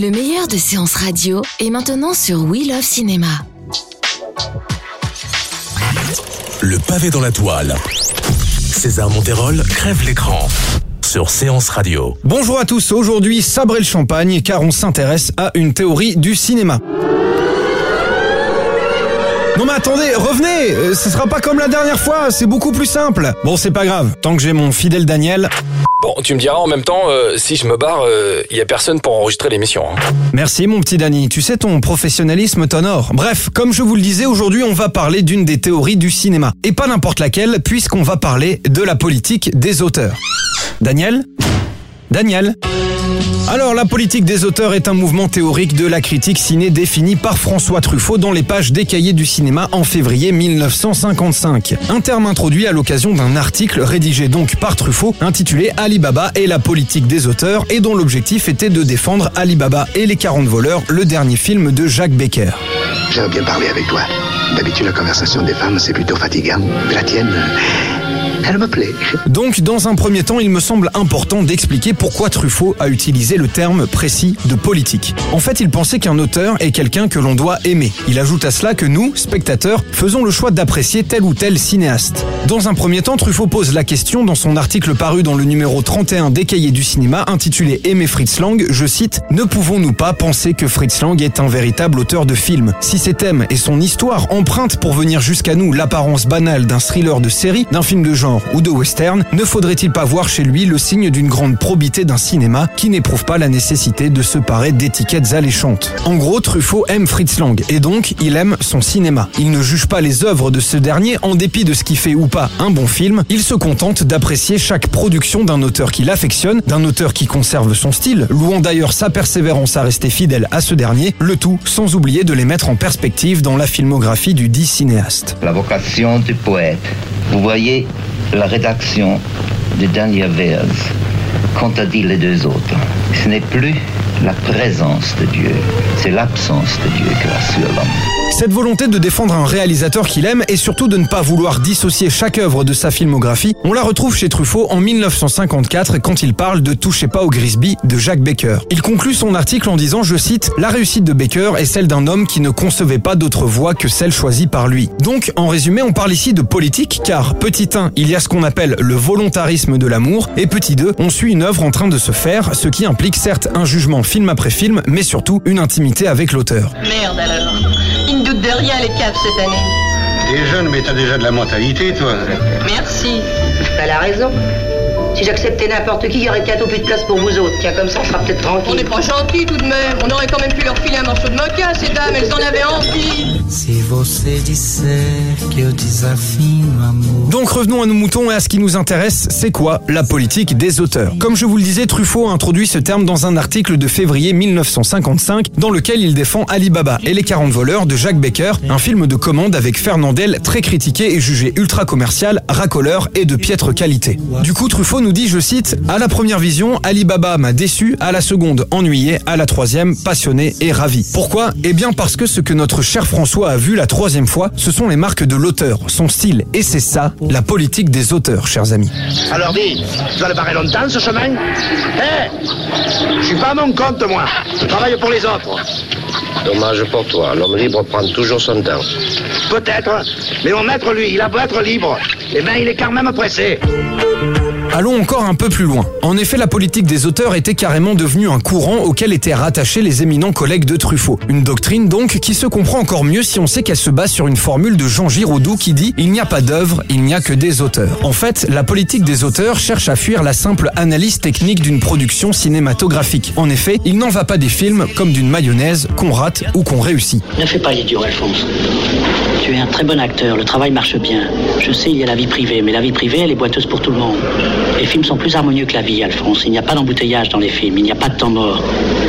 Le meilleur de séances radio est maintenant sur We Love Cinéma. Le pavé dans la toile. César Monterol crève l'écran sur Séance Radio. Bonjour à tous, aujourd'hui sabrez le champagne car on s'intéresse à une théorie du cinéma. Non mais attendez, revenez euh, Ce sera pas comme la dernière fois, c'est beaucoup plus simple. Bon c'est pas grave, tant que j'ai mon fidèle Daniel. Bon, tu me diras en même temps, euh, si je me barre, il y a personne pour enregistrer l'émission. hein. Merci mon petit Dani, tu sais ton professionnalisme t'honore. Bref, comme je vous le disais, aujourd'hui on va parler d'une des théories du cinéma. Et pas n'importe laquelle, puisqu'on va parler de la politique des auteurs. Daniel? Daniel alors, la politique des auteurs est un mouvement théorique de la critique ciné défini par François Truffaut dans les pages des du cinéma en février 1955. Un terme introduit à l'occasion d'un article rédigé donc par Truffaut intitulé Alibaba et la politique des auteurs et dont l'objectif était de défendre Alibaba et les 40 voleurs, le dernier film de Jacques Becker. J'aime bien parler avec toi. D'habitude, la conversation des femmes, c'est plutôt fatigant. La tienne, Donc, dans un premier temps, il me semble important d'expliquer pourquoi Truffaut a utilisé le terme précis de politique. En fait, il pensait qu'un auteur est quelqu'un que l'on doit aimer. Il ajoute à cela que nous, spectateurs, faisons le choix d'apprécier tel ou tel cinéaste. Dans un premier temps, Truffaut pose la question dans son article paru dans le numéro 31 des Cahiers du cinéma intitulé Aimer Fritz Lang, je cite Ne pouvons-nous pas penser que Fritz Lang est un véritable auteur de films? Si ses thèmes et son histoire empruntent pour venir jusqu'à nous l'apparence banale d'un thriller de série, d'un film de genre ou de western, ne faudrait-il pas voir chez lui le signe d'une grande probité d'un cinéma qui n'éprouve pas la nécessité de se parer d'étiquettes alléchantes? En gros, Truffaut aime Fritz Lang et donc il aime son cinéma. Il ne juge pas les œuvres de ce dernier en dépit de ce qui fait ou pas un bon film, il se contente d'apprécier chaque production d'un auteur qu'il affectionne, d'un auteur qui conserve son style, louant d'ailleurs sa persévérance à rester fidèle à ce dernier, le tout sans oublier de les mettre en perspective dans la filmographie du dit cinéaste. La vocation du poète. Vous voyez la rédaction de Daniel Vers, quant à dit les deux autres. Ce n'est plus la présence de Dieu, c'est l'absence de Dieu que rassure l'homme. Cette volonté de défendre un réalisateur qu'il aime et surtout de ne pas vouloir dissocier chaque œuvre de sa filmographie, on la retrouve chez Truffaut en 1954 quand il parle de Touchez pas au Grisby de Jacques Becker. Il conclut son article en disant, je cite, La réussite de Becker est celle d'un homme qui ne concevait pas d'autre voie que celle choisie par lui. Donc, en résumé, on parle ici de politique car, petit 1, il y a ce qu'on appelle le volontarisme de l'amour et petit 2, on suit une œuvre en train de se faire, ce qui implique certes un jugement film après film, mais surtout une intimité avec l'auteur. Merde alors. Ils ne doutent de rien les caves cette année. T'es jeune, mais t'as déjà de la mentalité, toi. Merci. Elle a raison. Si j'acceptais n'importe qui, il y aurait bientôt plus de place pour vous autres. Tiens, comme ça, on sera peut-être On tranquille. n'est pas gentils tout de même. On aurait quand même pu leur filer un morceau de mocha, ces dames. Elles en avaient envie. Se você disser que eu desafio amor. Donc revenons à nos moutons et à ce qui nous intéresse, c'est quoi la politique des auteurs? Comme je vous le disais, Truffaut a introduit ce terme dans un article de février 1955 dans lequel il défend Alibaba et les 40 voleurs de Jacques Becker, un film de commande avec Fernandel très critiqué et jugé ultra commercial, racoleur et de piètre qualité. Du coup, Truffaut nous dit, je cite, À la première vision, Alibaba m'a déçu, à la seconde ennuyé, à la troisième passionné et ravi. Pourquoi? Eh bien parce que ce que notre cher François a vu la troisième fois, ce sont les marques de l'auteur, son style, et c'est ça, la politique des auteurs, chers amis. Alors dis, tu vas le barrer longtemps ce chemin? Hé Je suis pas à mon compte, moi. Je travaille pour les autres. Dommage pour toi. L'homme libre prend toujours son temps. Peut-être, mais mon maître, lui, il a beau être libre. Eh bien, il est quand même pressé. Allons encore un peu plus loin. En effet, la politique des auteurs était carrément devenue un courant auquel étaient rattachés les éminents collègues de Truffaut. Une doctrine donc qui se comprend encore mieux si on sait qu'elle se base sur une formule de Jean Giraudoux qui dit Il n'y a pas d'œuvre, il n'y a que des auteurs. En fait, la politique des auteurs cherche à fuir la simple analyse technique d'une production cinématographique. En effet, il n'en va pas des films comme d'une mayonnaise qu'on rate ou qu'on réussit. Ne fais pas l'idiot, Alphonse. Tu es un très bon acteur, le travail marche bien. Je sais, il y a la vie privée, mais la vie privée, elle est boiteuse pour tout le monde. Les films sont plus harmonieux que la vie, Alphonse. Il n'y a pas d'embouteillage dans les films, il n'y a pas de temps mort.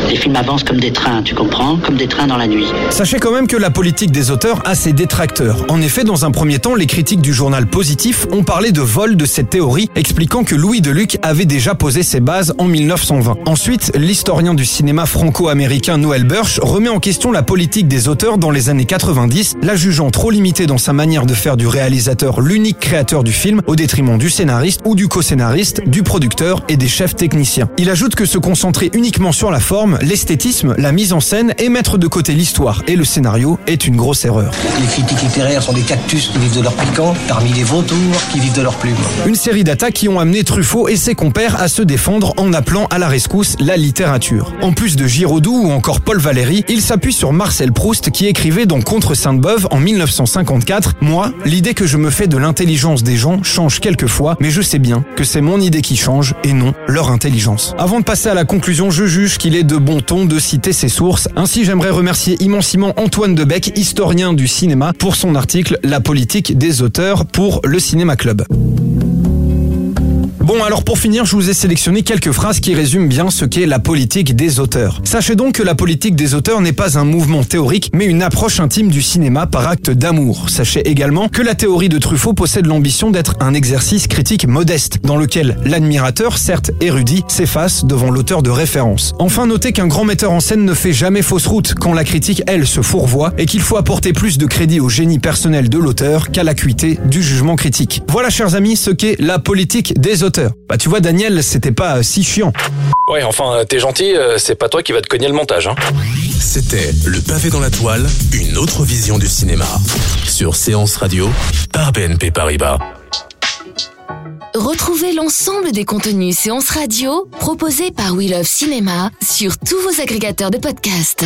Les films avancent comme des trains, tu comprends? Comme des trains dans la nuit. Sachez quand même que la politique des auteurs a ses détracteurs. En effet, dans un premier temps, les critiques du journal Positif ont parlé de vol de cette théorie, expliquant que Louis Deluc avait déjà posé ses bases en 1920. Ensuite, l'historien du cinéma franco-américain Noël Burch remet en question la politique des auteurs dans les années 90, la jugeant trop limitée dans sa manière de faire du réalisateur l'unique créateur du film au détriment du scénariste ou du co-scénariste, du producteur et des chefs techniciens. Il ajoute que se concentrer uniquement sur la forme, l'esthétisme, la mise en scène et mettre de côté l'histoire et le scénario est une grosse erreur. Les critiques littéraires sont des cactus qui vivent de leur piquant, parmi les vautours qui vivent de leur plume. Une série d'attaques qui ont amené Truffaut et ses compères à se défendre en appelant à la rescousse la littérature. En plus de Giraudoux ou encore Paul Valéry, il s'appuie sur Marcel Proust qui écrivait dans Contre Sainte-Beuve en 1954 Moi, l'idée que je me fais de l'intelligence des gens change quelquefois, mais je sais bien que c'est mon idée qui change et non leur intelligence. Avant de passer à la conclusion, je juge qu'il est de bon ton de citer ses sources. Ainsi, j'aimerais remercier immensément Antoine Debec, historien du cinéma, pour son article La politique des auteurs pour le Cinéma Club. Bon, alors pour finir, je vous ai sélectionné quelques phrases qui résument bien ce qu'est la politique des auteurs. Sachez donc que la politique des auteurs n'est pas un mouvement théorique, mais une approche intime du cinéma par acte d'amour. Sachez également que la théorie de Truffaut possède l'ambition d'être un exercice critique modeste, dans lequel l'admirateur, certes érudit, s'efface devant l'auteur de référence. Enfin, notez qu'un grand metteur en scène ne fait jamais fausse route quand la critique, elle, se fourvoie, et qu'il faut apporter plus de crédit au génie personnel de l'auteur qu'à l'acuité du jugement critique. Voilà, chers amis, ce qu'est la politique des auteurs. Bah tu vois Daniel, c'était pas euh, si chiant. Ouais, enfin, euh, t'es gentil, euh, c'est pas toi qui va te cogner le montage. Hein. C'était Le pavé dans la toile, une autre vision du cinéma. Sur Séance Radio, par BNP Paribas. Retrouvez l'ensemble des contenus séances radio proposés par We Love Cinéma sur tous vos agrégateurs de podcasts.